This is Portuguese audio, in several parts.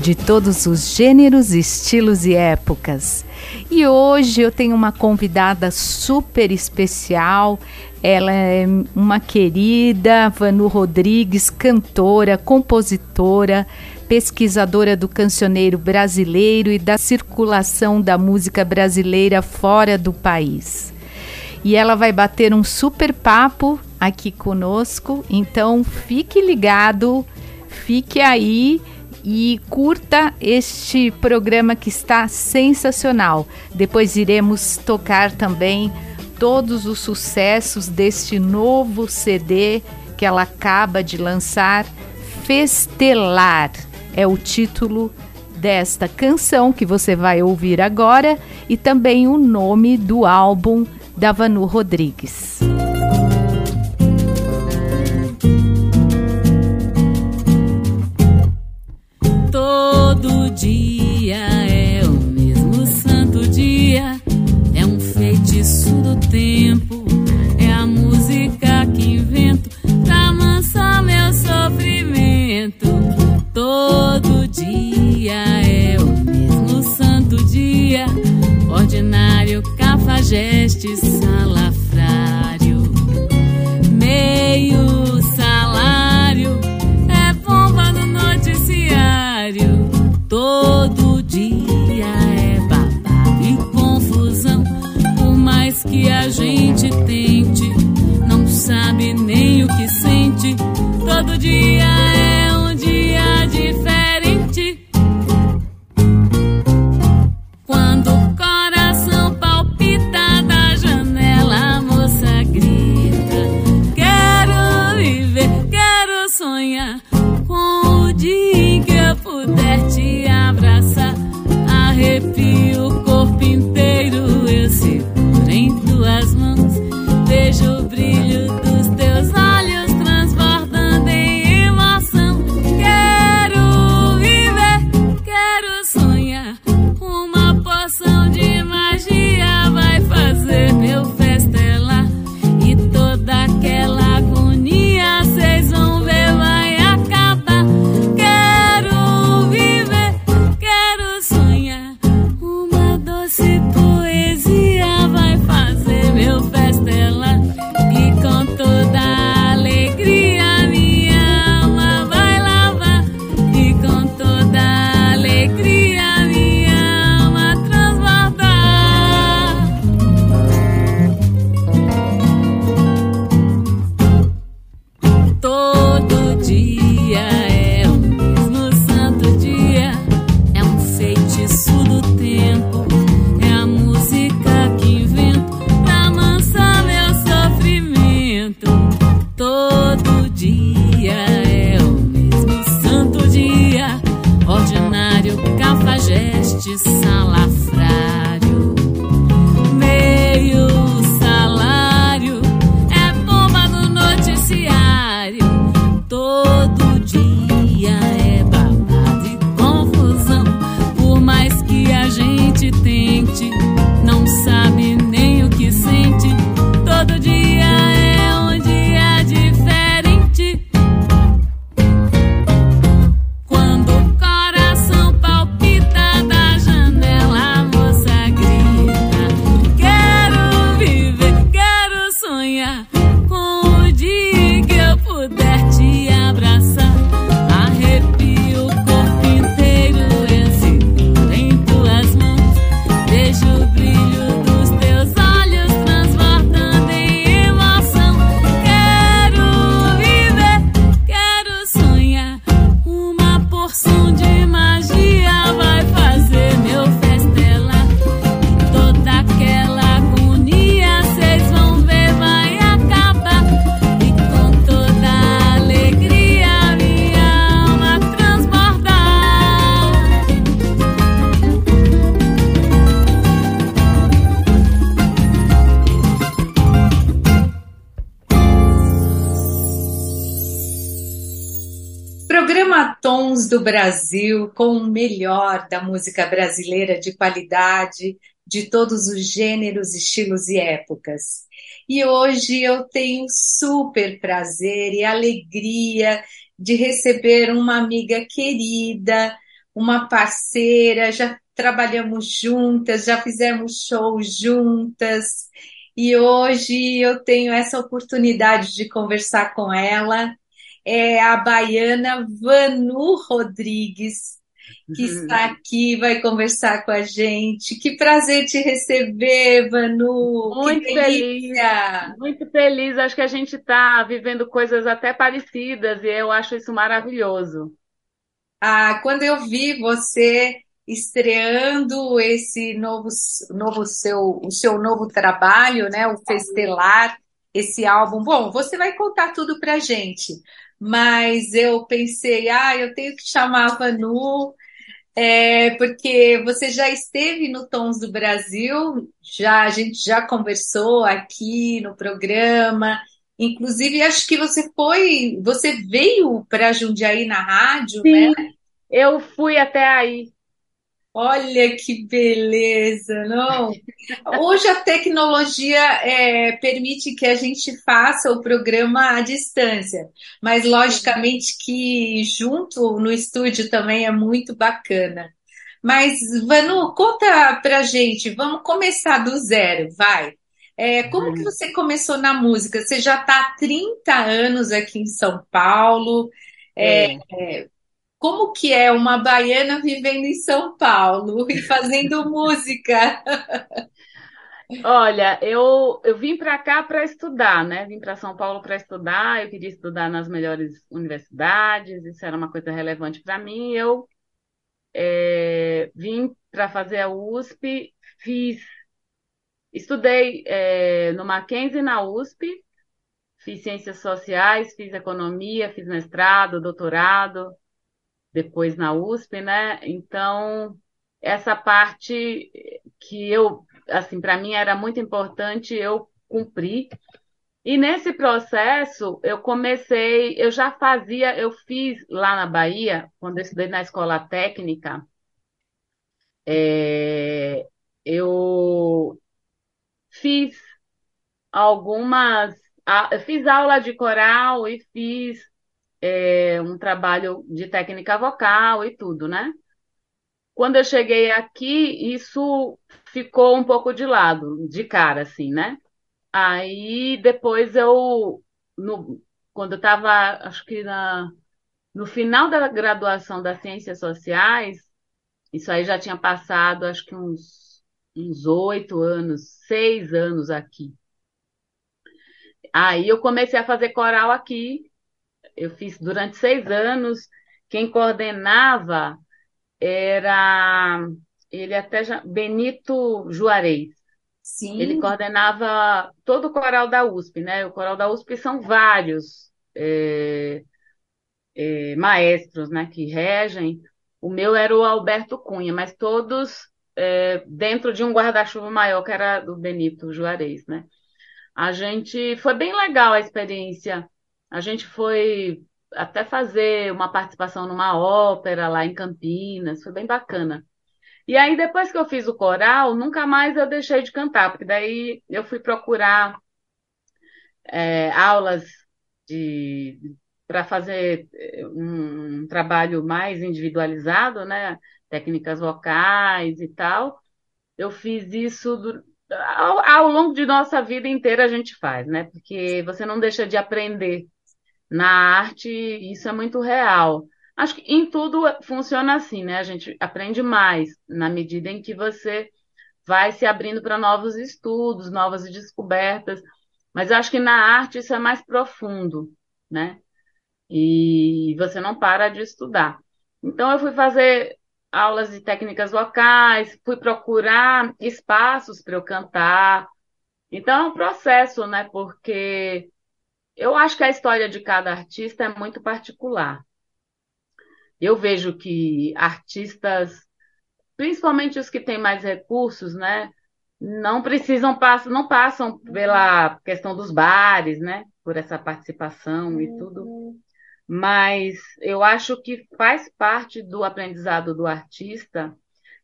de todos os gêneros, estilos e épocas. E hoje eu tenho uma convidada super especial. Ela é uma querida Vanu Rodrigues, cantora, compositora, pesquisadora do cancioneiro brasileiro e da circulação da música brasileira fora do país. E ela vai bater um super papo aqui conosco, então fique ligado, fique aí e curta este programa que está sensacional. Depois iremos tocar também todos os sucessos deste novo CD que ela acaba de lançar, Festelar. É o título desta canção que você vai ouvir agora e também o nome do álbum da Vanu Rodrigues. Todo dia é o mesmo santo dia, é um feitiço do tempo, é a música que invento pra amansar meu sofrimento. Todo dia é o mesmo santo dia, ordinário, cafajeste, salafrário, meio com o melhor da música brasileira de qualidade, de todos os gêneros, estilos e épocas. E hoje eu tenho super prazer e alegria de receber uma amiga querida, uma parceira, já trabalhamos juntas, já fizemos shows juntas. E hoje eu tenho essa oportunidade de conversar com ela é a baiana Vanu Rodrigues, que uhum. está aqui, vai conversar com a gente. Que prazer te receber, Vanu. Muito feliz. Muito feliz. Acho que a gente está vivendo coisas até parecidas e eu acho isso maravilhoso. Ah, quando eu vi você estreando esse novo, novo seu, o seu novo trabalho, né, o Festelar, esse álbum. Bom, você vai contar tudo pra gente, mas eu pensei, ah, eu tenho que chamar a Vanu, é, porque você já esteve no Tons do Brasil, já a gente já conversou aqui no programa, inclusive acho que você foi, você veio para Jundiaí na rádio, Sim, né? Eu fui até aí. Olha que beleza, não? Hoje a tecnologia é, permite que a gente faça o programa à distância, mas logicamente que junto no estúdio também é muito bacana. Mas, Vanu, conta pra gente, vamos começar do zero, vai. É, como que você começou na música? Você já está há 30 anos aqui em São Paulo. É, é como que é uma baiana vivendo em São Paulo e fazendo música? Olha, eu, eu vim para cá para estudar, né? Vim para São Paulo para estudar. Eu queria estudar nas melhores universidades, isso era uma coisa relevante para mim. Eu é, vim para fazer a USP, fiz, estudei é, no Mackenzie na USP, fiz ciências sociais, fiz economia, fiz mestrado, doutorado, depois na USP, né? Então, essa parte que eu, assim, para mim era muito importante, eu cumpri. E nesse processo, eu comecei, eu já fazia, eu fiz lá na Bahia, quando eu estudei na escola técnica, é, eu fiz algumas, eu fiz aula de coral e fiz é, um trabalho de técnica vocal e tudo, né? Quando eu cheguei aqui, isso ficou um pouco de lado, de cara, assim, né? Aí depois eu, no, quando eu estava, acho que na, no final da graduação das Ciências Sociais, isso aí já tinha passado, acho que uns uns oito anos, seis anos aqui. Aí eu comecei a fazer coral aqui eu fiz durante seis anos. Quem coordenava era ele até já, Benito Juarez. Sim. Ele coordenava todo o coral da USP, né? O coral da USP são vários é, é, maestros, né, que regem. O meu era o Alberto Cunha, mas todos é, dentro de um guarda-chuva maior que era do Benito Juarez, né? A gente foi bem legal a experiência a gente foi até fazer uma participação numa ópera lá em Campinas, foi bem bacana. E aí, depois que eu fiz o coral, nunca mais eu deixei de cantar, porque daí eu fui procurar é, aulas de para fazer é, um, um, trabalho mais individualizado, né? Técnicas vocais e tal. Eu fiz isso do, ao, ao longo de nossa vida inteira a gente faz, né? Porque você não deixa de aprender na arte, isso é muito real. Acho que em tudo funciona assim, né? A gente aprende mais na medida em que você vai se abrindo para novos estudos, novas descobertas. Mas eu acho que na arte isso é mais profundo, né? E você não para de estudar. Então eu fui fazer aulas de técnicas vocais, fui procurar espaços para eu cantar. Então é um processo, né? Porque eu acho que a história de cada artista é muito particular. Eu vejo que artistas, principalmente os que têm mais recursos, né, não precisam passam, não passam pela questão dos bares, né, por essa participação e tudo. mas eu acho que faz parte do aprendizado do artista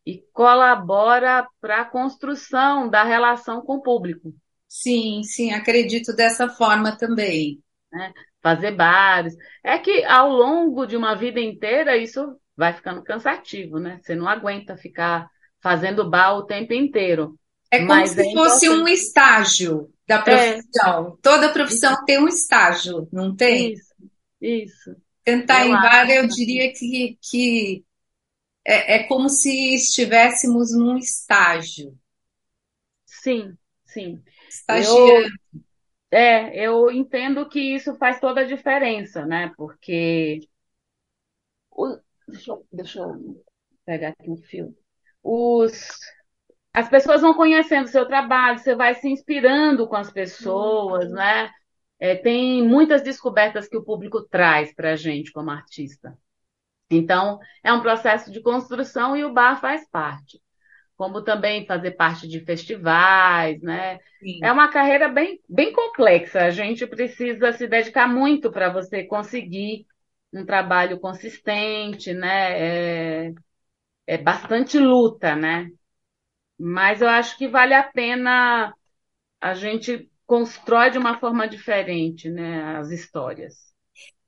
e colabora para a construção da relação com o público. Sim, sim, acredito dessa forma também. Né? Fazer bares. É que ao longo de uma vida inteira isso vai ficando cansativo, né? Você não aguenta ficar fazendo bar o tempo inteiro. É como Mas se é fosse um estágio da é. profissão. É. Toda profissão isso. tem um estágio, não tem? Isso, isso. Tentar eu em bar, eu diria que, que é, é como se estivéssemos num estágio. Sim, sim. Estagiando. Eu, é, eu entendo que isso faz toda a diferença, né? Porque. O, deixa, eu, deixa eu pegar aqui um fio. Os, as pessoas vão conhecendo o seu trabalho, você vai se inspirando com as pessoas, uhum. né? É, tem muitas descobertas que o público traz para a gente como artista. Então, é um processo de construção e o bar faz parte. Como também fazer parte de festivais, né? Sim. É uma carreira bem, bem complexa. A gente precisa se dedicar muito para você conseguir um trabalho consistente, né? É, é bastante luta, né? Mas eu acho que vale a pena a gente constrói de uma forma diferente, né, as histórias.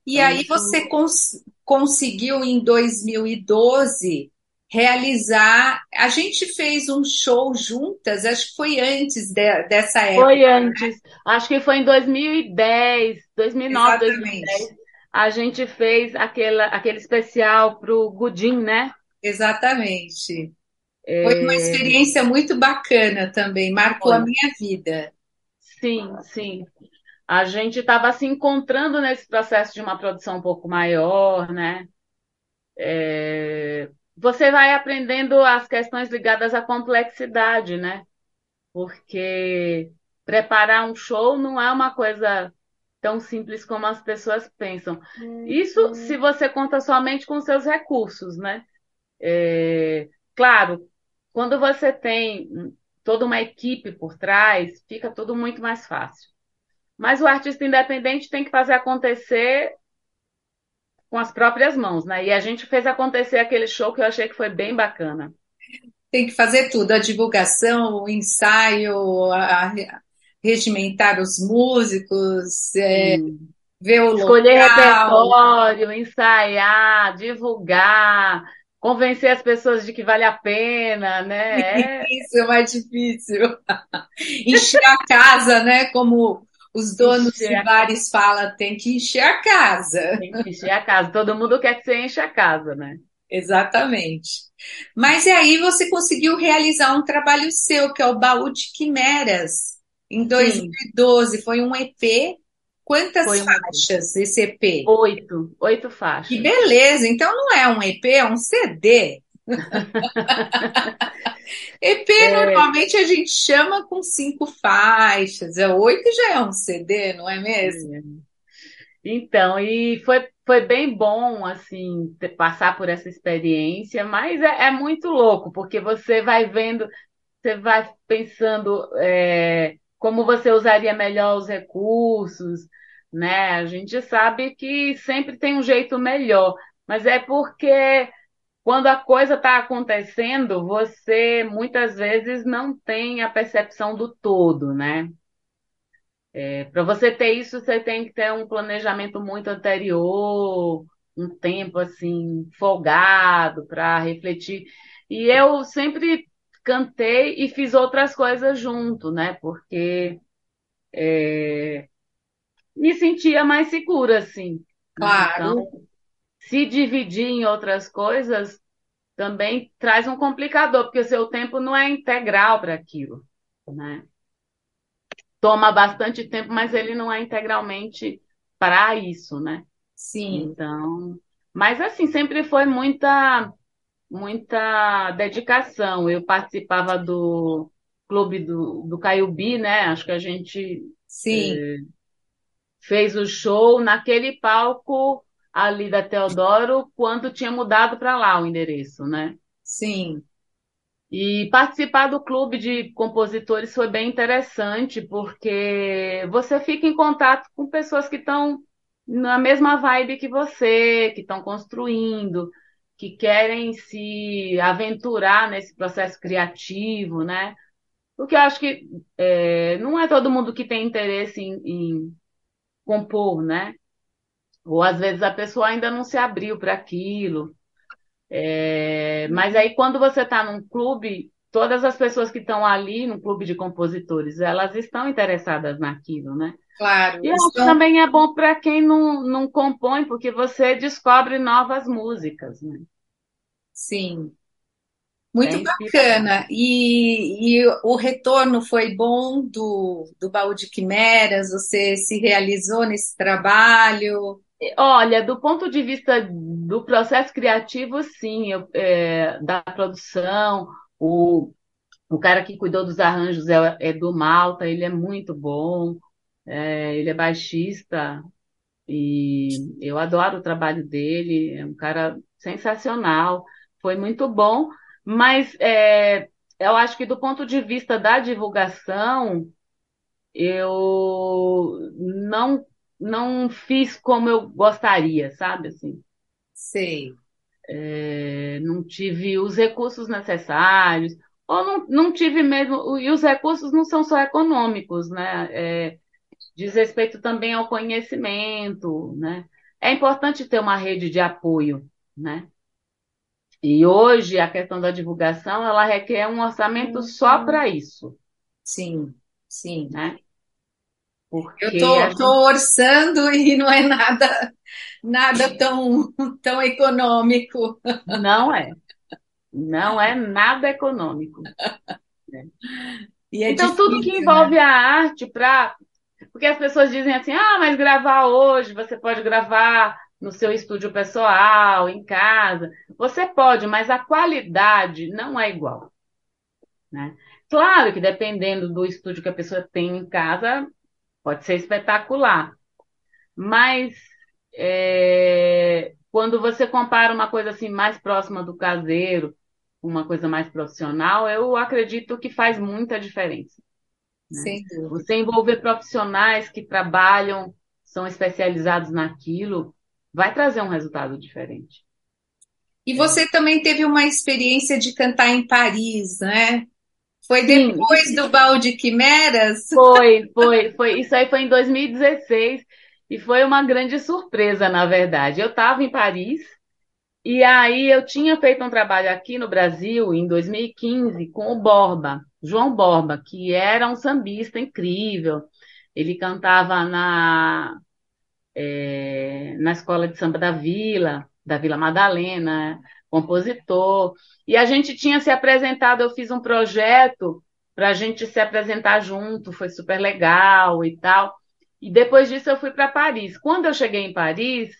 E então, aí você cons conseguiu em 2012 realizar. A gente fez um show juntas, acho que foi antes de, dessa época. Foi antes, né? acho que foi em 2010, 2009, Exatamente. 2010. A gente fez aquele, aquele especial para o Gudim, né? Exatamente. É... Foi uma experiência muito bacana também, marcou foi. a minha vida. Sim, sim. A gente estava se encontrando nesse processo de uma produção um pouco maior, né? É... Você vai aprendendo as questões ligadas à complexidade, né? Porque preparar um show não é uma coisa tão simples como as pessoas pensam. Isso uhum. se você conta somente com seus recursos, né? É... Claro, quando você tem toda uma equipe por trás, fica tudo muito mais fácil. Mas o artista independente tem que fazer acontecer com as próprias mãos, né? E a gente fez acontecer aquele show que eu achei que foi bem bacana. Tem que fazer tudo, a divulgação, o ensaio, a, a regimentar os músicos, é, ver o Escolher local. repertório, ensaiar, divulgar, convencer as pessoas de que vale a pena, né? Isso é mais difícil. encher a casa, né? Como os donos encher de bares falam, tem que encher a casa. Tem que encher a casa. Todo mundo quer que você encha a casa, né? Exatamente. Mas e aí você conseguiu realizar um trabalho seu, que é o Baú de Quimeras, em 2012. Sim. Foi um EP Quantas Foi faixas um... esse EP? Oito, oito faixas. Que beleza! Então não é um EP, é um CD. EP é... normalmente a gente chama com cinco faixas, é oito já é um CD, não é mesmo? É. Então, e foi, foi bem bom assim passar por essa experiência, mas é, é muito louco porque você vai vendo, você vai pensando é, como você usaria melhor os recursos, né? A gente sabe que sempre tem um jeito melhor, mas é porque quando a coisa está acontecendo, você muitas vezes não tem a percepção do todo, né? É, Para você ter isso, você tem que ter um planejamento muito anterior, um tempo assim folgado para refletir. E eu sempre cantei e fiz outras coisas junto, né? Porque é, me sentia mais segura, assim. Claro. Então, se dividir em outras coisas também traz um complicador, porque o seu tempo não é integral para aquilo, né? Toma bastante tempo, mas ele não é integralmente para isso, né? Sim. Então, mas assim, sempre foi muita muita dedicação. Eu participava do clube do, do Caiubi, né? Acho que a gente Sim. Eh, fez o show naquele palco ali da Teodoro quando tinha mudado para lá o endereço, né? Sim. E participar do clube de compositores foi bem interessante, porque você fica em contato com pessoas que estão na mesma vibe que você, que estão construindo, que querem se aventurar nesse processo criativo, né? Porque eu acho que é, não é todo mundo que tem interesse em, em compor, né? Ou às vezes a pessoa ainda não se abriu para aquilo. É, mas aí quando você está num clube, todas as pessoas que estão ali no clube de compositores, elas estão interessadas naquilo, né? Claro. E que também é bom para quem não, não compõe, porque você descobre novas músicas, né? Sim. Muito é bacana. E, e, o retorno foi bom do, do baú de quimeras? Você se realizou nesse trabalho? Olha, do ponto de vista do processo criativo, sim, eu, é, da produção, o, o cara que cuidou dos arranjos é, é do Malta, ele é muito bom, é, ele é baixista e eu adoro o trabalho dele, é um cara sensacional, foi muito bom, mas é, eu acho que do ponto de vista da divulgação, eu não não fiz como eu gostaria, sabe assim? Sei. É, não tive os recursos necessários, ou não, não tive mesmo, e os recursos não são só econômicos, né? É, diz respeito também ao conhecimento, né? É importante ter uma rede de apoio, né? E hoje a questão da divulgação, ela requer um orçamento só para isso. Sim, sim. Né? Porque eu estou gente... orçando e não é nada, nada tão, tão econômico. Não é. Não é nada econômico. É então, difícil, tudo que envolve né? a arte, para. Porque as pessoas dizem assim: ah, mas gravar hoje, você pode gravar no seu estúdio pessoal, em casa. Você pode, mas a qualidade não é igual. Né? Claro que dependendo do estúdio que a pessoa tem em casa, pode ser espetacular. Mas é, quando você compara uma coisa assim mais próxima do caseiro, uma coisa mais profissional, eu acredito que faz muita diferença. Né? Você envolver profissionais que trabalham, são especializados naquilo, vai trazer um resultado diferente. E você também teve uma experiência de cantar em Paris, né? Foi depois Sim. do Balde Quimeras? Foi, foi, foi. Isso aí foi em 2016 e foi uma grande surpresa, na verdade. Eu estava em Paris e aí eu tinha feito um trabalho aqui no Brasil em 2015 com o Borba, João Borba, que era um sambista incrível. Ele cantava na é, na escola de samba da Vila, da Vila Madalena, compositor. E a gente tinha se apresentado, eu fiz um projeto para a gente se apresentar junto, foi super legal e tal. E depois disso eu fui para Paris. Quando eu cheguei em Paris,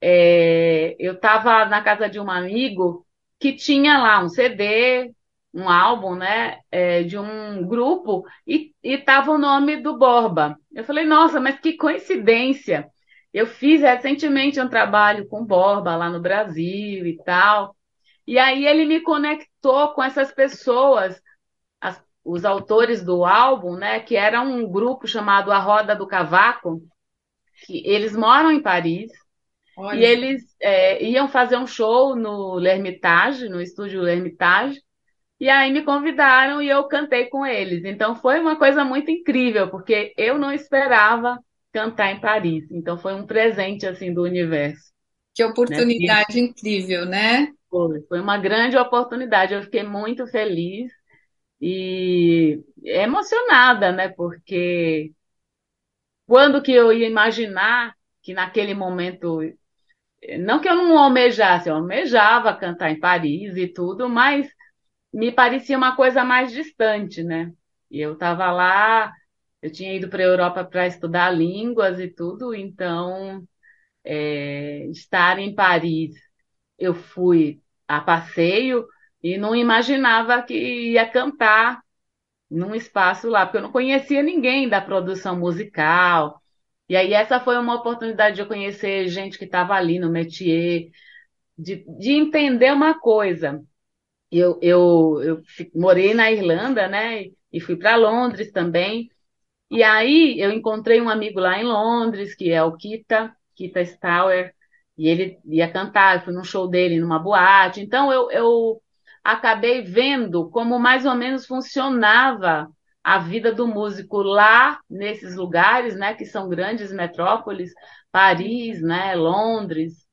é, eu estava na casa de um amigo que tinha lá um CD, um álbum, né, é, de um grupo e estava o nome do Borba. Eu falei, nossa, mas que coincidência! Eu fiz recentemente um trabalho com Borba lá no Brasil e tal. E aí ele me conectou com essas pessoas, as, os autores do álbum, né, que era um grupo chamado A Roda do Cavaco, que eles moram em Paris. Olha. E eles é, iam fazer um show no L'Hermitage, no estúdio L'Hermitage, e aí me convidaram e eu cantei com eles. Então foi uma coisa muito incrível, porque eu não esperava cantar em Paris. Então foi um presente assim do universo. Que oportunidade né? incrível, né? Foi, foi uma grande oportunidade. Eu fiquei muito feliz e emocionada, né? Porque quando que eu ia imaginar que naquele momento não que eu não almejasse, eu almejava cantar em Paris e tudo, mas me parecia uma coisa mais distante, né? E eu estava lá, eu tinha ido para a Europa para estudar línguas e tudo, então é, estar em Paris, eu fui a passeio e não imaginava que ia cantar num espaço lá, porque eu não conhecia ninguém da produção musical. E aí essa foi uma oportunidade de eu conhecer gente que estava ali no métier, de, de entender uma coisa eu, eu, eu morei na Irlanda, né? E fui para Londres também. E aí eu encontrei um amigo lá em Londres, que é o Kita, Kita Stauer, e ele ia cantar, eu fui num show dele numa boate. Então eu, eu acabei vendo como mais ou menos funcionava a vida do músico lá nesses lugares, né, que são grandes metrópoles, Paris, né, Londres,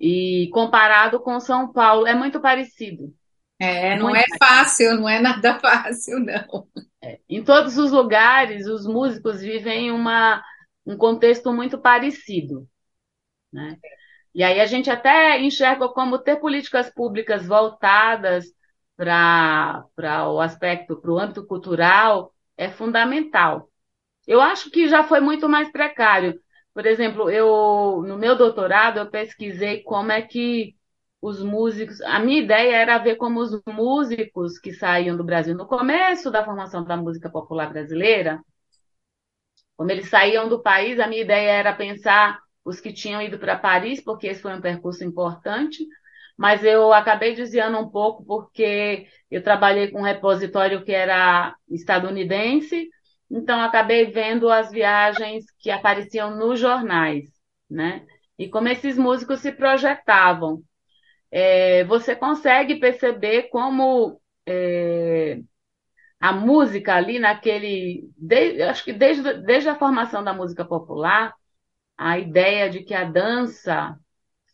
e comparado com São Paulo, é muito parecido. É, não muito é fácil, não é nada fácil, não. É, em todos os lugares, os músicos vivem uma, um contexto muito parecido, né? E aí a gente até enxerga como ter políticas públicas voltadas para o aspecto, para o âmbito cultural, é fundamental. Eu acho que já foi muito mais precário. Por exemplo, eu no meu doutorado eu pesquisei como é que os músicos. A minha ideia era ver como os músicos que saíam do Brasil no começo da formação da música popular brasileira, como eles saíam do país, a minha ideia era pensar os que tinham ido para Paris, porque esse foi um percurso importante, mas eu acabei desviando um pouco porque eu trabalhei com um repositório que era estadunidense, então acabei vendo as viagens que apareciam nos jornais, né? E como esses músicos se projetavam. É, você consegue perceber como é, a música ali naquele. De, acho que desde, desde a formação da música popular, a ideia de que a dança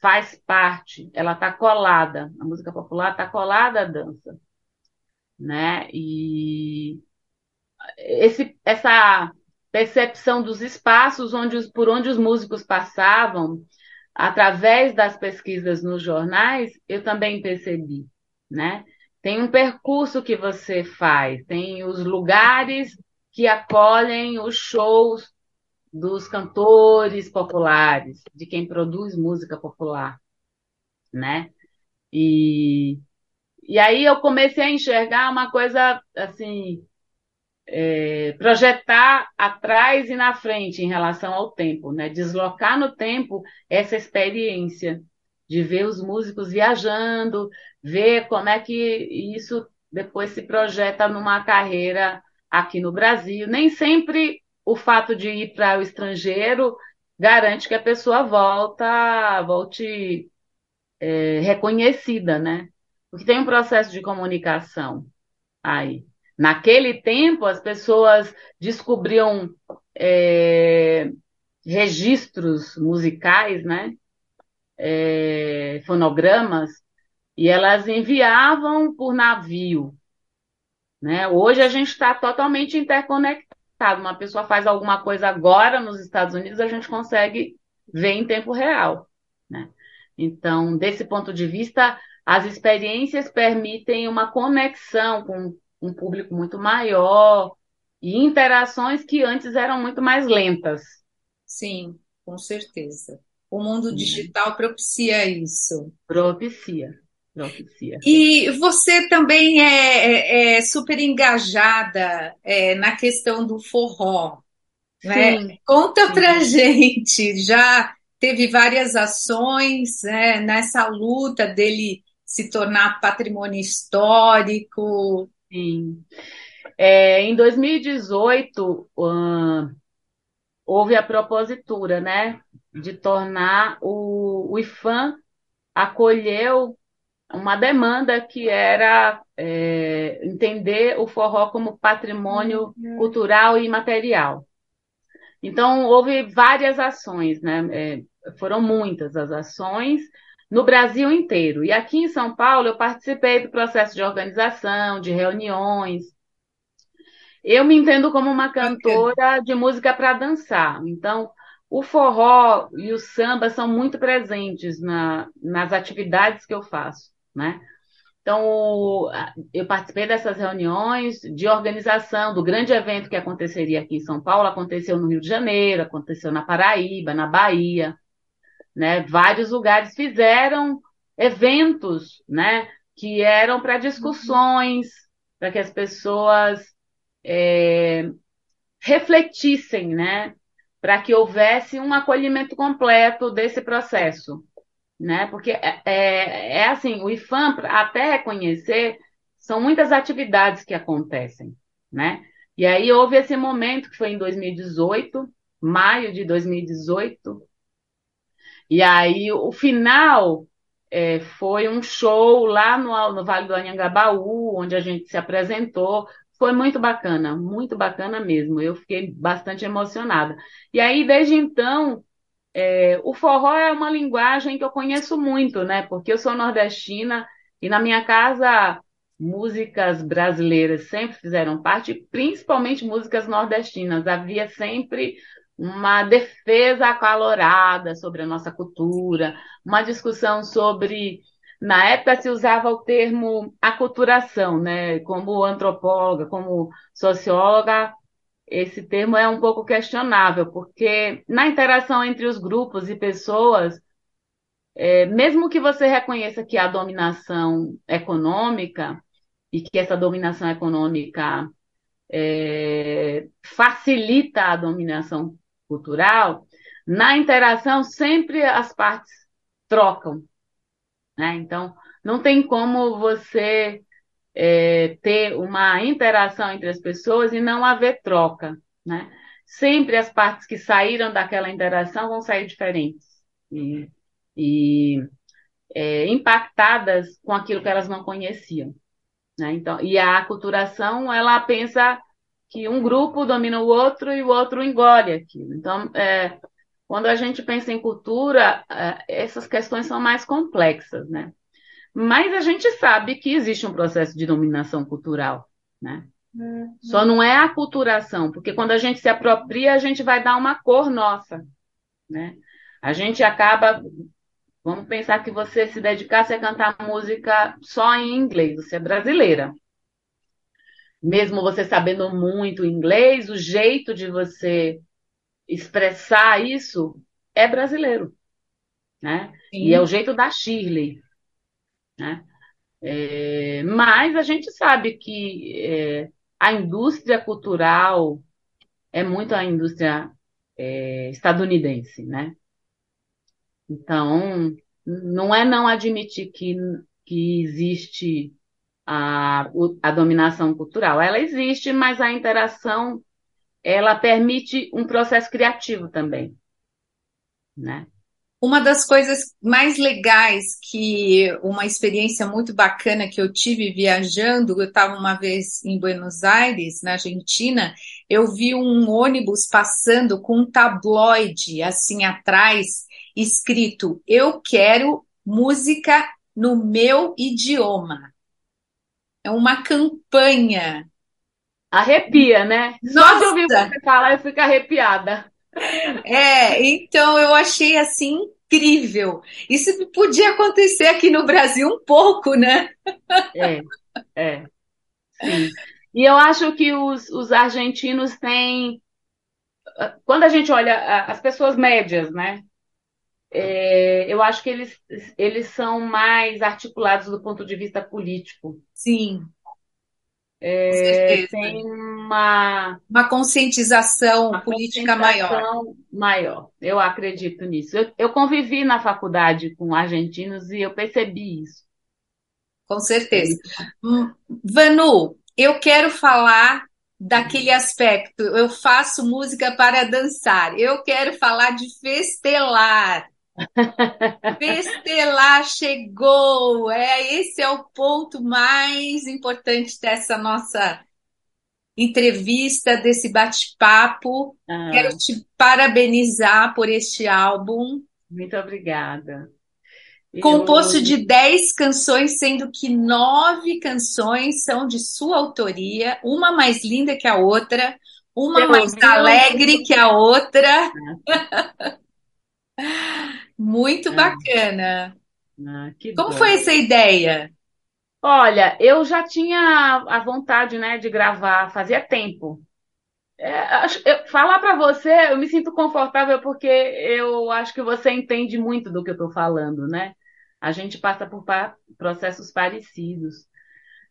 faz parte, ela está colada, a música popular está colada à dança, né? E esse, essa percepção dos espaços onde, por onde os músicos passavam, através das pesquisas nos jornais, eu também percebi, né? Tem um percurso que você faz, tem os lugares que acolhem os shows dos cantores populares, de quem produz música popular, né? E, e aí eu comecei a enxergar uma coisa assim, é, projetar atrás e na frente em relação ao tempo, né? Deslocar no tempo essa experiência de ver os músicos viajando, ver como é que isso depois se projeta numa carreira aqui no Brasil. Nem sempre o fato de ir para o estrangeiro garante que a pessoa volta, volte é, reconhecida, né? Porque tem um processo de comunicação aí. Naquele tempo, as pessoas descobriam é, registros musicais, né? É, fonogramas, e elas enviavam por navio. Né? Hoje a gente está totalmente interconectado. Uma pessoa faz alguma coisa agora nos Estados Unidos, a gente consegue ver em tempo real. Né? Então, desse ponto de vista, as experiências permitem uma conexão com um público muito maior e interações que antes eram muito mais lentas. Sim, com certeza. O mundo digital propicia isso. Propicia. Propicia. E você também é, é, é super engajada é, na questão do forró. Né? Conta Sim. pra gente, já teve várias ações né, nessa luta dele se tornar patrimônio histórico. Sim. É, em 2018, uh, houve a propositura né, de tornar o, o IFAM acolheu uma demanda que era é, entender o forró como patrimônio uhum. cultural e imaterial. Então, houve várias ações, né? É, foram muitas as ações no Brasil inteiro. E aqui em São Paulo, eu participei do processo de organização, de reuniões. Eu me entendo como uma cantora de música para dançar. Então, o forró e o samba são muito presentes na, nas atividades que eu faço né? Então, eu participei dessas reuniões de organização do grande evento que aconteceria aqui em São Paulo, aconteceu no Rio de Janeiro, aconteceu na Paraíba, na Bahia, né? Vários lugares fizeram eventos, né? Que eram para discussões, para que as pessoas é, refletissem, né? Para que houvesse um acolhimento completo desse processo né? Porque é, é, é assim, o IFAM, até reconhecer, são muitas atividades que acontecem, né? E aí houve esse momento que foi em 2018, maio de 2018, E aí o final é, foi um show lá no, no Vale do Anhangabaú, onde a gente se apresentou. Foi muito bacana, muito bacana mesmo. Eu fiquei bastante emocionada. E aí, desde então, é, o forró é uma linguagem que eu conheço muito, né? Porque eu sou nordestina e na minha casa músicas brasileiras sempre fizeram parte, principalmente músicas nordestinas. Havia sempre uma defesa acalorada sobre a nossa cultura, uma discussão sobre. Na época se usava o termo aculturação, né? Como antropóloga, como socióloga, esse termo é um pouco questionável, porque na interação entre os grupos e pessoas, é, mesmo que você reconheça que há dominação econômica, e que essa dominação econômica é, facilita a dominação cultural, na interação sempre as partes trocam. Né? Então, não tem como você é, ter uma interação entre as pessoas e não haver troca. Né? Sempre as partes que saíram daquela interação vão sair diferentes e, e é, impactadas com aquilo que elas não conheciam. Né? Então, e a aculturação, ela pensa que um grupo domina o outro e o outro engole aquilo. Então, é, quando a gente pensa em cultura, é, essas questões são mais complexas, né? Mas a gente sabe que existe um processo de dominação cultural, né? Uhum. Só não é a culturação, porque quando a gente se apropria, a gente vai dar uma cor nossa, né? A gente acaba, vamos pensar que você se dedicasse a cantar música só em inglês, você é brasileira mesmo você sabendo muito inglês, o jeito de você expressar isso é brasileiro, né? Sim. E é o jeito da Shirley, né? É, mas a gente sabe que é, a indústria cultural é muito a indústria é, estadunidense, né? Então, não é não admitir que, que existe a, a dominação cultural. Ela existe, mas a interação ela permite um processo criativo também, né? Uma das coisas mais legais que uma experiência muito bacana que eu tive viajando, eu estava uma vez em Buenos Aires, na Argentina, eu vi um ônibus passando com um tabloide assim atrás, escrito: Eu quero música no meu idioma. É uma campanha. Arrepia, né? Nossa. Só de ouvir você falar, eu fico arrepiada. É, então eu achei assim incrível. Isso podia acontecer aqui no Brasil um pouco, né? É, é. Sim. E eu acho que os, os argentinos têm. Quando a gente olha as pessoas médias, né? É, eu acho que eles, eles são mais articulados do ponto de vista político. Sim. É, tem uma, uma conscientização uma política conscientização maior. maior. Eu acredito nisso. Eu, eu convivi na faculdade com argentinos e eu percebi isso. Com certeza. Vanu, eu quero falar daquele aspecto. Eu faço música para dançar. Eu quero falar de festelar. Festelar chegou! É, esse é o ponto mais importante dessa nossa entrevista, desse bate-papo. Ah. Quero te parabenizar por este álbum. Muito obrigada. Composto Eu... de 10 canções, sendo que nove canções são de sua autoria, uma mais linda que a outra, uma mais alegre que a outra. Ah. Muito ah. bacana. Ah, Como foi essa ideia? Olha, eu já tinha a vontade, né, de gravar, fazia tempo. É, eu, falar para você, eu me sinto confortável porque eu acho que você entende muito do que eu estou falando, né? A gente passa por pa processos parecidos.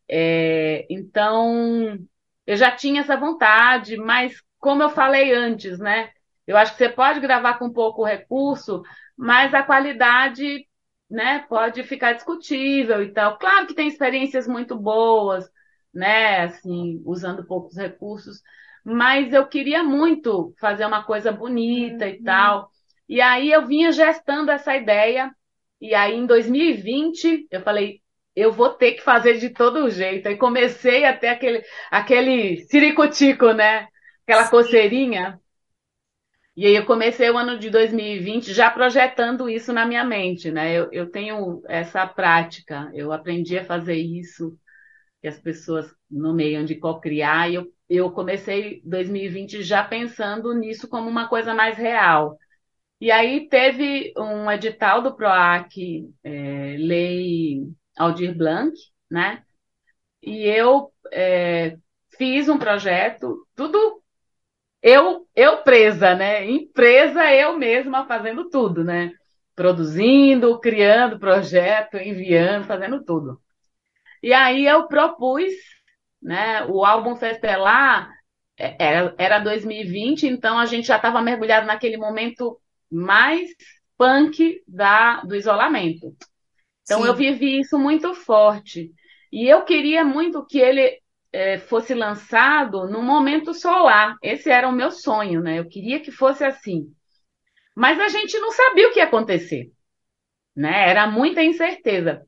É, então, eu já tinha essa vontade, mas como eu falei antes, né? Eu acho que você pode gravar com pouco recurso, mas a qualidade né, pode ficar discutível e tal. Claro que tem experiências muito boas, né, assim, usando poucos recursos, mas eu queria muito fazer uma coisa bonita e uhum. tal. E aí eu vinha gestando essa ideia, e aí em 2020 eu falei, eu vou ter que fazer de todo jeito. Aí comecei a ter aquele, aquele ciricutico, né? Aquela Sim. coceirinha. E aí eu comecei o ano de 2020 já projetando isso na minha mente, né? Eu, eu tenho essa prática, eu aprendi a fazer isso, que as pessoas nomeiam de co-criar, e eu, eu comecei 2020 já pensando nisso como uma coisa mais real. E aí teve um edital do PROAC, é, Lei Aldir Blanc, né? E eu é, fiz um projeto, tudo eu eu presa, né? Empresa eu mesma fazendo tudo, né? Produzindo, criando projeto, enviando, fazendo tudo. E aí eu propus, né? O álbum Festelar é, era, era 2020, então a gente já estava mergulhado naquele momento mais punk da, do isolamento. Então Sim. eu vivi isso muito forte. E eu queria muito que ele é, fosse lançado no momento solar. Esse era o meu sonho, né? Eu queria que fosse assim. Mas a gente não sabia o que ia acontecer, né? Era muita incerteza.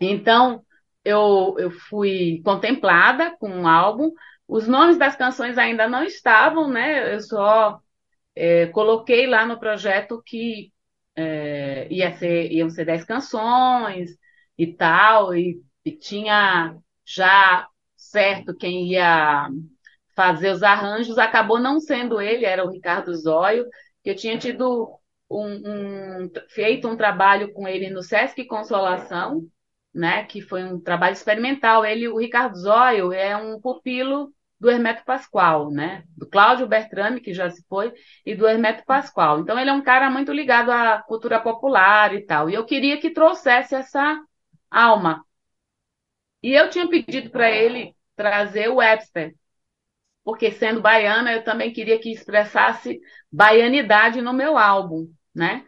Então eu, eu fui contemplada com um álbum. Os nomes das canções ainda não estavam, né? Eu só é, coloquei lá no projeto que é, ia ser, iam ser dez canções e tal, e, e tinha já certo quem ia fazer os arranjos, acabou não sendo ele, era o Ricardo Zóio, que eu tinha tido um, um, feito um trabalho com ele no Sesc Consolação, né, que foi um trabalho experimental. Ele, o Ricardo Zóio, é um pupilo do Hermeto Pascoal, né? Do Cláudio Bertrame, que já se foi, e do Hermeto Pascoal. Então ele é um cara muito ligado à cultura popular e tal. E eu queria que trouxesse essa alma. E eu tinha pedido para ele trazer o Webster, porque sendo baiana, eu também queria que expressasse baianidade no meu álbum, né?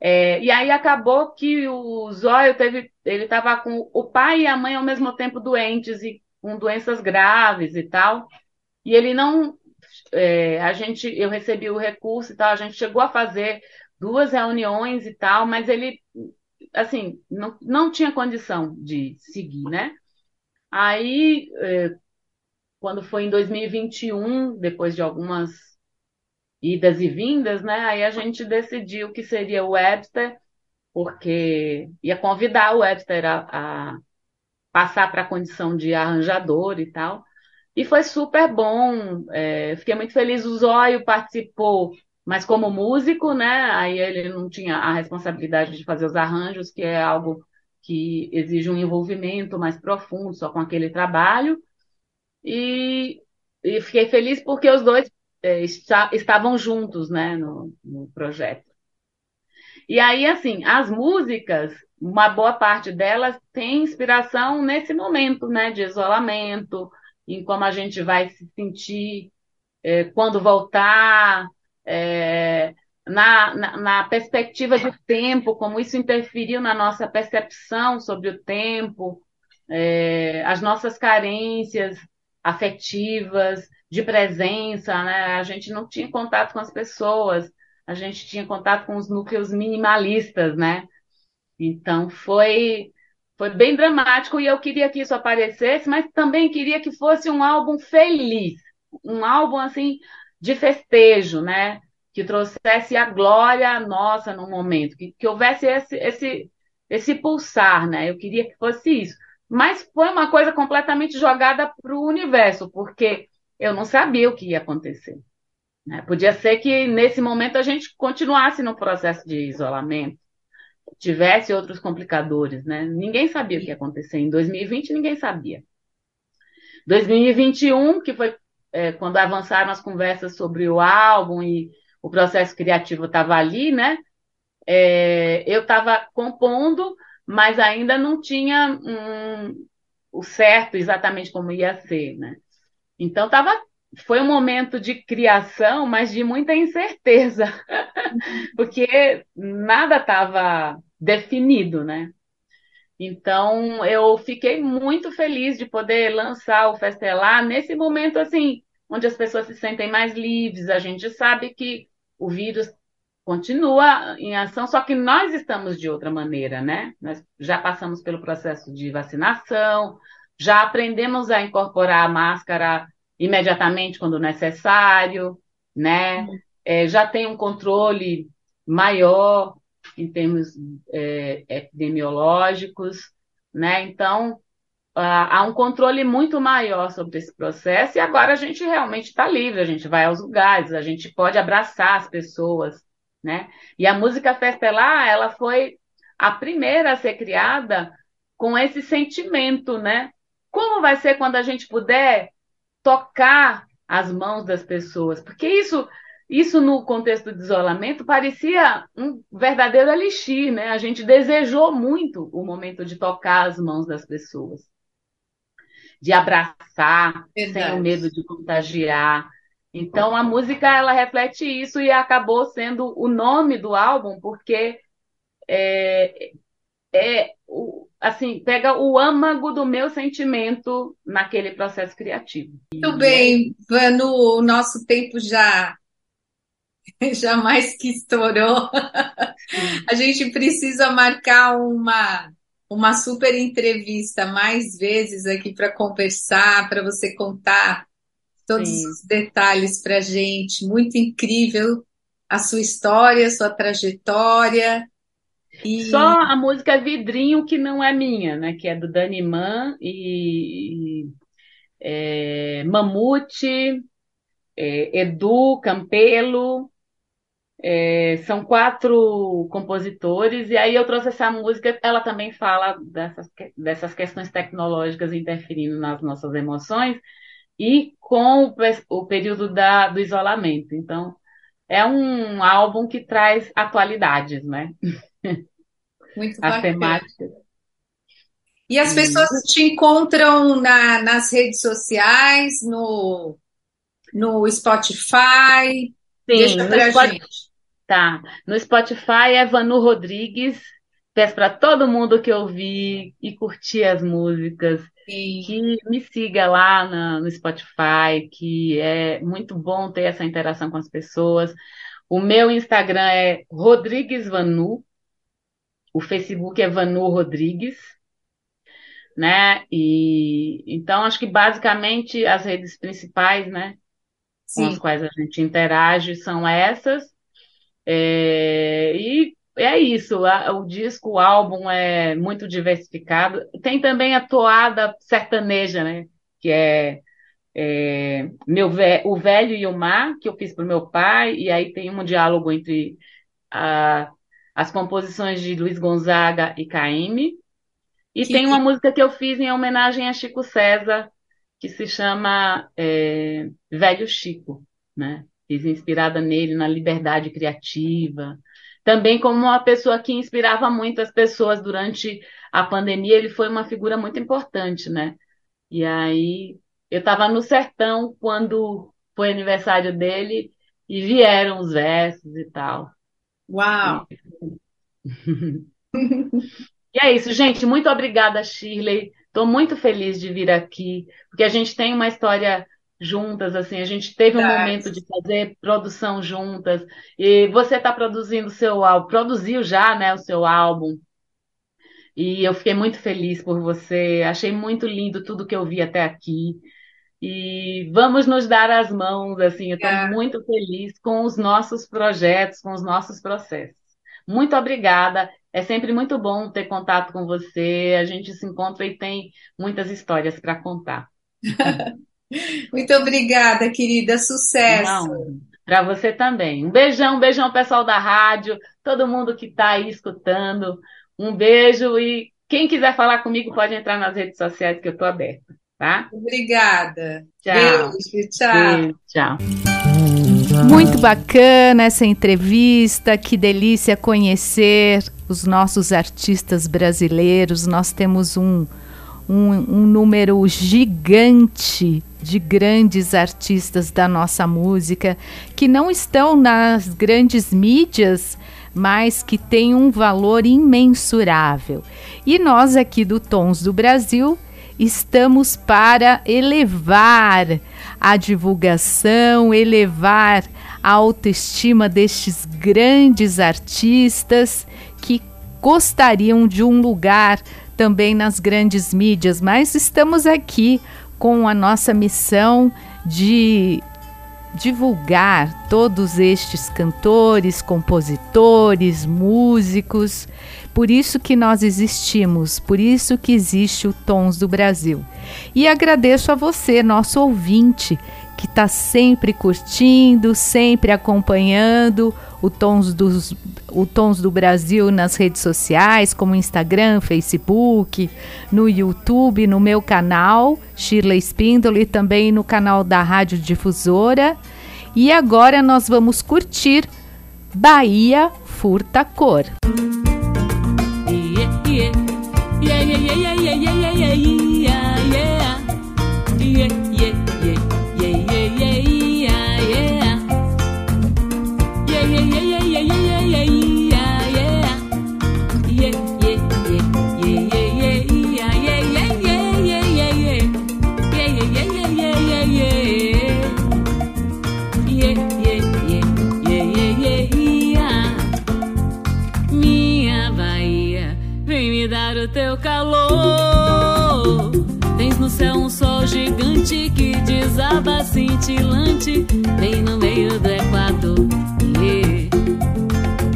É, e aí acabou que o Zóio teve, ele estava com o pai e a mãe ao mesmo tempo doentes e com doenças graves e tal. E ele não. É, a gente, eu recebi o recurso e tal, a gente chegou a fazer duas reuniões e tal, mas ele, assim, não, não tinha condição de seguir, né? Aí, é, quando foi em 2021, depois de algumas idas e vindas, né? Aí a gente decidiu que seria o Webster, porque ia convidar o Webster a, a passar para a condição de arranjador e tal. E foi super bom, é, fiquei muito feliz. O Zóio participou, mas como músico, né? Aí ele não tinha a responsabilidade de fazer os arranjos, que é algo que exige um envolvimento mais profundo só com aquele trabalho. E, e fiquei feliz porque os dois é, está, estavam juntos, né, no, no projeto. E aí, assim, as músicas uma boa parte delas tem inspiração nesse momento, né, de isolamento, em como a gente vai se sentir é, quando voltar, é, na, na, perspectiva do tempo, como isso interferiu na nossa percepção sobre o tempo, é, as nossas carências afetivas, de presença, né? A gente não tinha contato com as pessoas, a gente tinha contato com os núcleos minimalistas, né? Então foi foi bem dramático e eu queria que isso aparecesse, mas também queria que fosse um álbum feliz, um álbum assim de festejo, né? Que trouxesse a glória nossa no momento, que, que houvesse esse, esse, esse pulsar, né? Eu queria que fosse isso. Mas foi uma coisa completamente jogada para o universo, porque eu não sabia o que ia acontecer. Né? Podia ser que nesse momento a gente continuasse no processo de isolamento, tivesse outros complicadores, né? Ninguém sabia o que ia acontecer. Em 2020, ninguém sabia. 2021, que foi é, quando avançaram as conversas sobre o álbum e o processo criativo estava ali, né? É, eu estava compondo, mas ainda não tinha um, o certo exatamente como ia ser, né? Então tava, foi um momento de criação, mas de muita incerteza, porque nada estava definido, né? Então, eu fiquei muito feliz de poder lançar o Festelar nesse momento, assim, onde as pessoas se sentem mais livres. A gente sabe que o vírus continua em ação, só que nós estamos de outra maneira, né? Nós já passamos pelo processo de vacinação, já aprendemos a incorporar a máscara imediatamente quando necessário, né? É, já tem um controle maior em termos é, epidemiológicos, né? Então, há um controle muito maior sobre esse processo e agora a gente realmente está livre, a gente vai aos lugares, a gente pode abraçar as pessoas, né? E a música Festelar, ela foi a primeira a ser criada com esse sentimento, né? Como vai ser quando a gente puder tocar as mãos das pessoas? Porque isso, isso no contexto de isolamento parecia um verdadeiro elixir, né? A gente desejou muito o momento de tocar as mãos das pessoas, de abraçar, Verdade. sem o medo de contagiar. Então a música ela reflete isso e acabou sendo o nome do álbum porque é, é o, assim pega o âmago do meu sentimento naquele processo criativo. Muito bem, Vanu, o nosso tempo já já mais que estourou. A gente precisa marcar uma uma super entrevista mais vezes aqui para conversar, para você contar todos Sim. os detalhes para a gente. Muito incrível a sua história, a sua trajetória. E... Só a música Vidrinho que não é minha, né? Que é do Dani Man e, e é, Mamute, é, Edu Campelo. É, são quatro compositores, e aí eu trouxe essa música, ela também fala dessas, dessas questões tecnológicas interferindo nas nossas emoções, e com o, o período da, do isolamento. Então, é um álbum que traz atualidades, né? Muito As temáticas. E as pessoas te encontram na, nas redes sociais, no, no Spotify? Sim, Deixa pra no gente. Tá. No Spotify é Vanu Rodrigues. Peço para todo mundo que ouvir e curtir as músicas Sim. que me siga lá na, no Spotify, que é muito bom ter essa interação com as pessoas. O meu Instagram é Rodrigues Vanu, o Facebook é Vanu Rodrigues, né? E então acho que basicamente as redes principais, né, Sim. com as quais a gente interage são essas. É, e é isso, a, o disco, o álbum é muito diversificado. Tem também a toada sertaneja, né? Que é, é meu o velho e o mar que eu fiz para o meu pai e aí tem um diálogo entre a, as composições de Luiz Gonzaga e Caime e que tem uma música que eu fiz em homenagem a Chico César que se chama é, Velho Chico, né? Fiz inspirada nele na liberdade criativa também como uma pessoa que inspirava muito as pessoas durante a pandemia, ele foi uma figura muito importante, né? E aí eu estava no sertão quando foi aniversário dele e vieram os versos e tal. Uau! e é isso, gente. Muito obrigada, Shirley. Estou muito feliz de vir aqui, porque a gente tem uma história juntas, assim, a gente teve um momento de fazer produção juntas, e você está produzindo o seu álbum, produziu já, né, o seu álbum, e eu fiquei muito feliz por você, achei muito lindo tudo que eu vi até aqui, e vamos nos dar as mãos, assim, eu estou é. muito feliz com os nossos projetos, com os nossos processos. Muito obrigada, é sempre muito bom ter contato com você, a gente se encontra e tem muitas histórias para contar. Muito obrigada, querida. Sucesso. Para você também. Um beijão, um beijão, pessoal da rádio, todo mundo que está aí escutando. Um beijo e quem quiser falar comigo pode entrar nas redes sociais que eu estou aberta, tá? Obrigada. Tchau. Beijo, tchau. Beijo, tchau. Muito bacana essa entrevista, que delícia conhecer os nossos artistas brasileiros. Nós temos um, um, um número gigante de grandes artistas da nossa música que não estão nas grandes mídias, mas que têm um valor imensurável. E nós aqui do Tons do Brasil estamos para elevar a divulgação, elevar a autoestima destes grandes artistas que gostariam de um lugar também nas grandes mídias, mas estamos aqui com a nossa missão de divulgar todos estes cantores, compositores, músicos. Por isso que nós existimos, por isso que existe o Tons do Brasil. E agradeço a você, nosso ouvinte, que está sempre curtindo, sempre acompanhando o Tons, dos, o Tons do Brasil nas redes sociais, como Instagram, Facebook, no YouTube, no meu canal, Shirley Spindle, e também no canal da Rádio Difusora. E agora nós vamos curtir Bahia Furta Cor. Yeah, cintilante, bem no meio do Equador.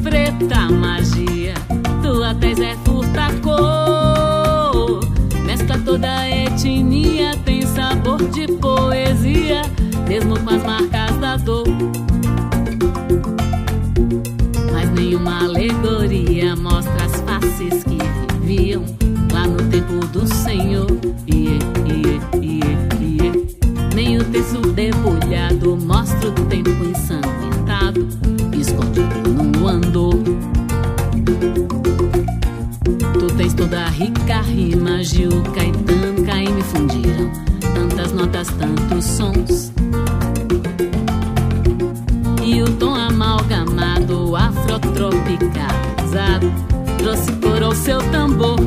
Preta magia, tua tez é furta cor. Mescla toda a etnia, tem sabor de poesia, mesmo com as Gil, Caetano, Caíme fundiram tantas notas, tantos sons. E o tom amalgamado, afrotropicalizado trouxe cor ao seu tambor.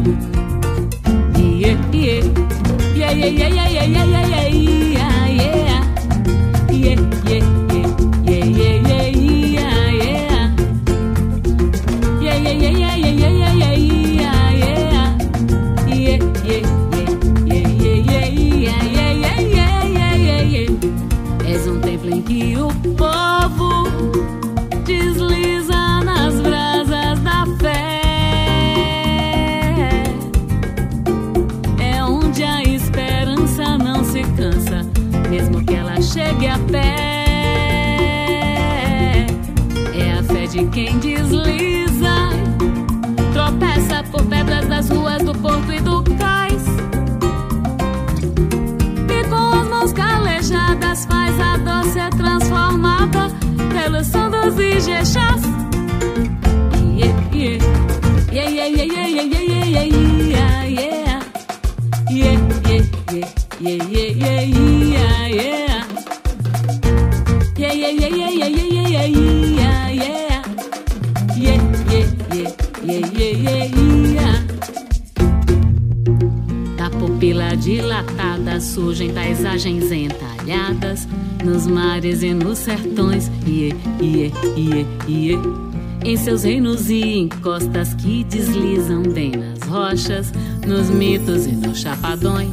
Seus reinos e encostas que deslizam bem nas rochas, nos mitos e nos chapadões.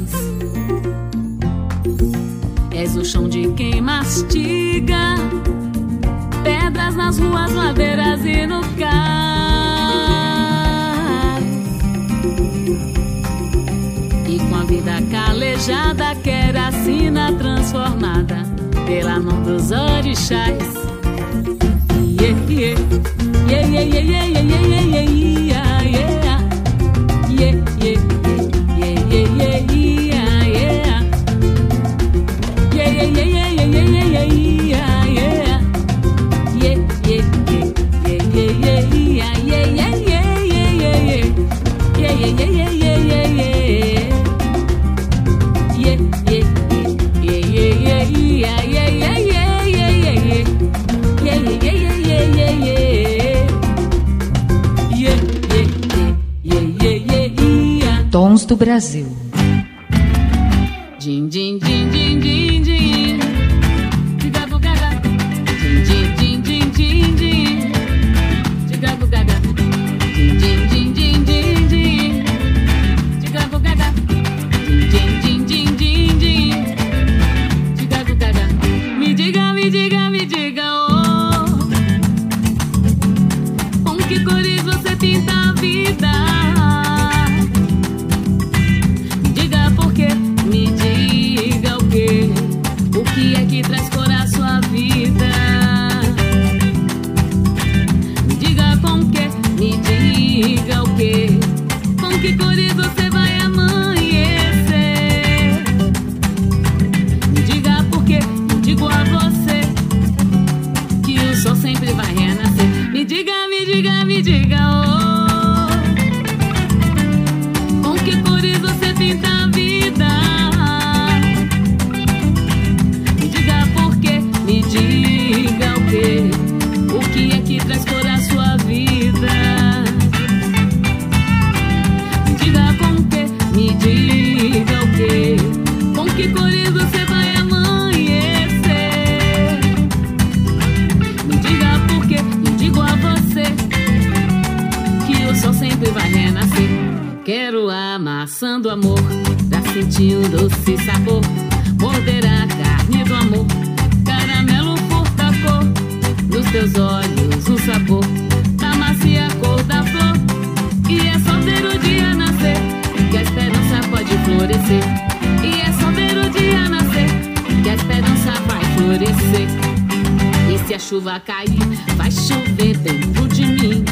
do Brasil. Din, din, chuva cair, vai chover dentro de mim.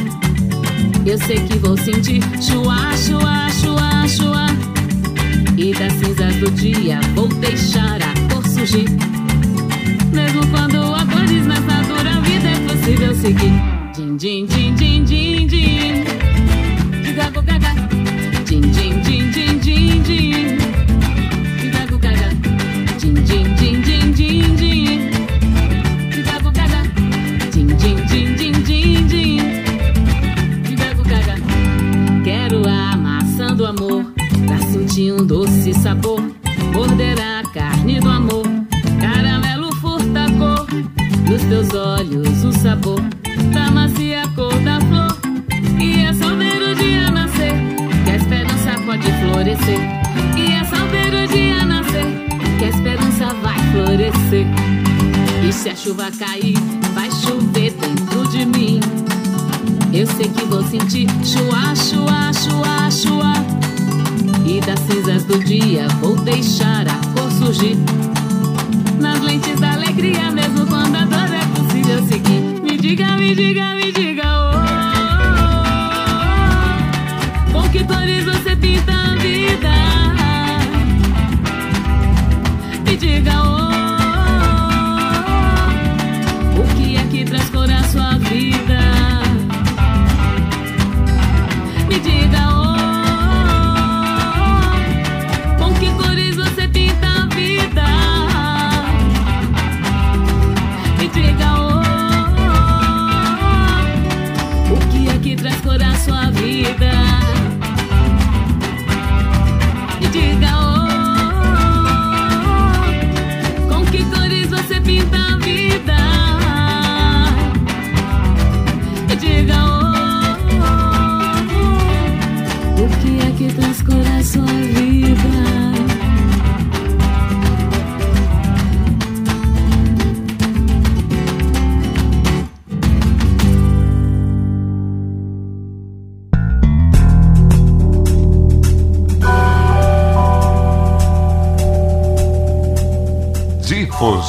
Eu sei que vou sentir chuá, chuá, chuá, chuá. E das cinzas do dia vou deixar a cor surgir. Mesmo quando a cor desnatura, a vida é possível seguir. Din, din, a chuva cair, vai chover dentro de mim. Eu sei que vou sentir chuá, chuá, chuá, chuá. E das cinzas do dia vou deixar a cor surgir. Nas lentes da alegria, mesmo quando a dor é possível seguir. Me diga, me diga, me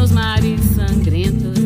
nos mares sangrentos.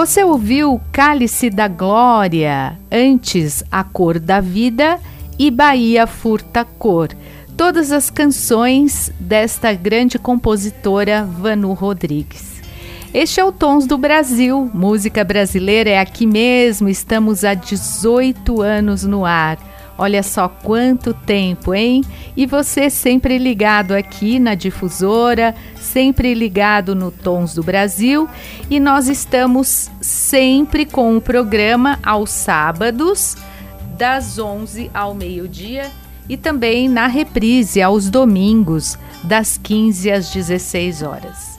Você ouviu Cálice da Glória, antes A Cor da Vida e Bahia Furta Cor. Todas as canções desta grande compositora Vanu Rodrigues. Este é o Tons do Brasil, música brasileira é aqui mesmo, estamos há 18 anos no ar. Olha só quanto tempo, hein? E você sempre ligado aqui na difusora, sempre ligado no Tons do Brasil, e nós estamos sempre com o programa aos sábados, das 11 ao meio-dia, e também na reprise aos domingos, das 15 às 16 horas.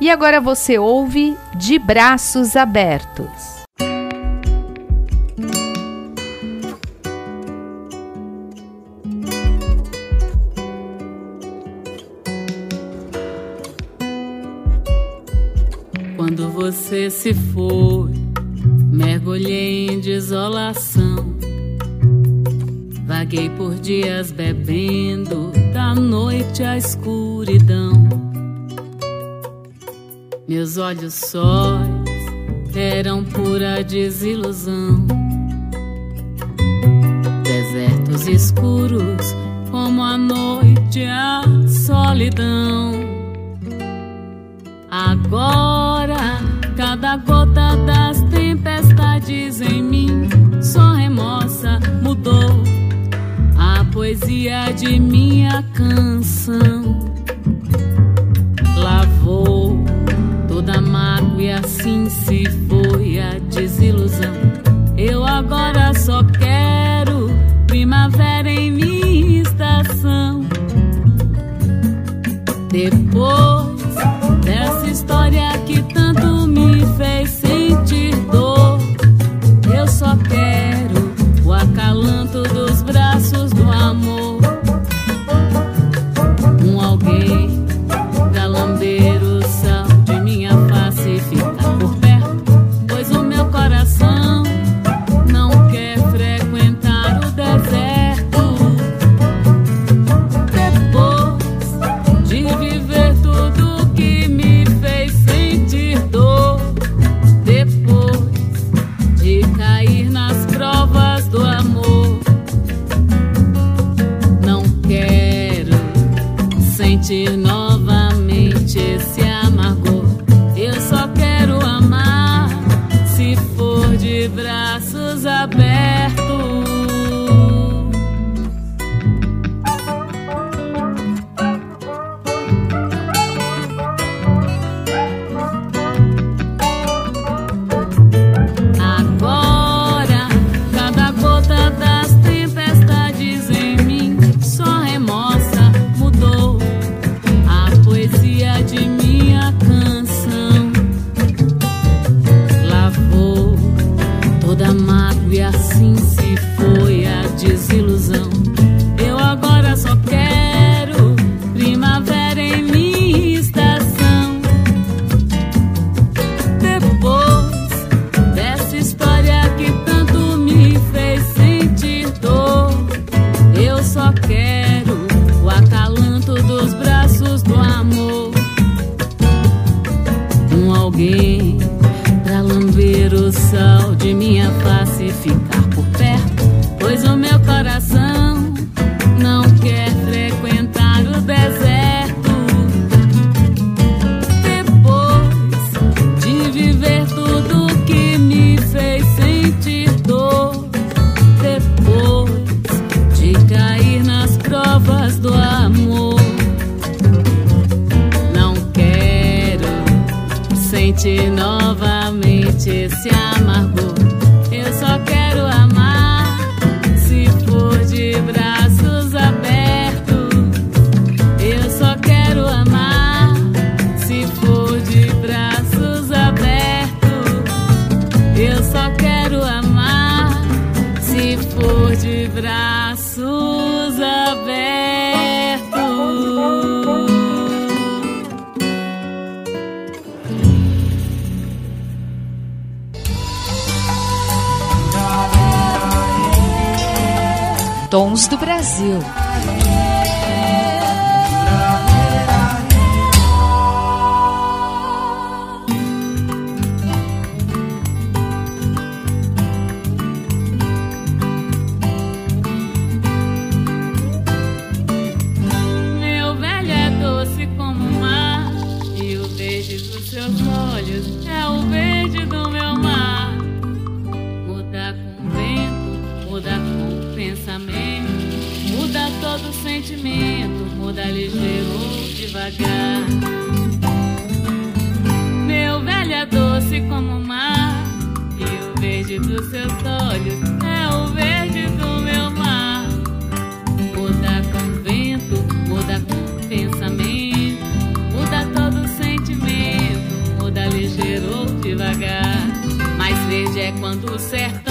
E agora você ouve De Braços Abertos. Se foi, mergulhei em desolação. Vaguei por dias bebendo da noite à escuridão. Meus olhos sóis eram pura desilusão. Desertos escuros como a noite a solidão. Agora, cada gota das tempestades em mim só remoça, mudou a poesia de minha canção. Lavou toda mágoa e assim se foi a desilusão. Eu agora só quero primavera em minha estação. Depois dessa história verde dos seus olhos é o verde do meu mar. Muda com vento, muda com pensamento, muda todo sentimento, muda ligeiro ou devagar. Mais verde é quando o sertão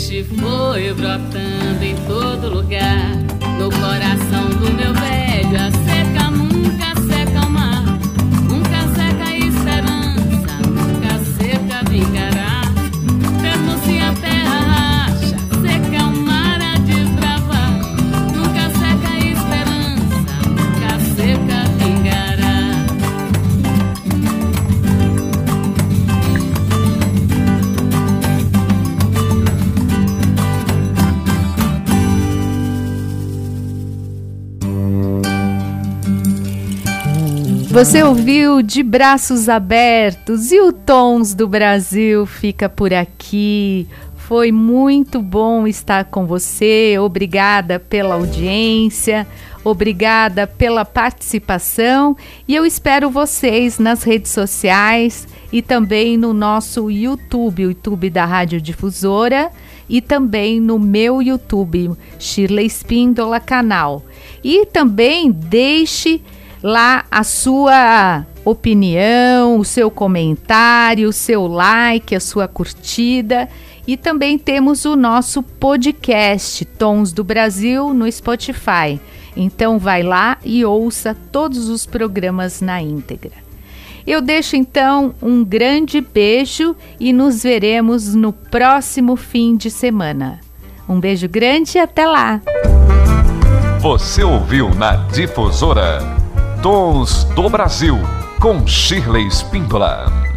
peixe foi brotando em todo lugar. Você ouviu De Braços Abertos e o Tons do Brasil fica por aqui. Foi muito bom estar com você. Obrigada pela audiência, obrigada pela participação e eu espero vocês nas redes sociais e também no nosso YouTube, o YouTube da Rádio Difusora e também no meu YouTube, Shirley Espíndola Canal. E também deixe lá a sua opinião, o seu comentário, o seu like, a sua curtida. E também temos o nosso podcast Tons do Brasil no Spotify. Então vai lá e ouça todos os programas na íntegra. Eu deixo então um grande beijo e nos veremos no próximo fim de semana. Um beijo grande e até lá! Você ouviu na Difusora Tons do Brasil com Shirley Spíndola.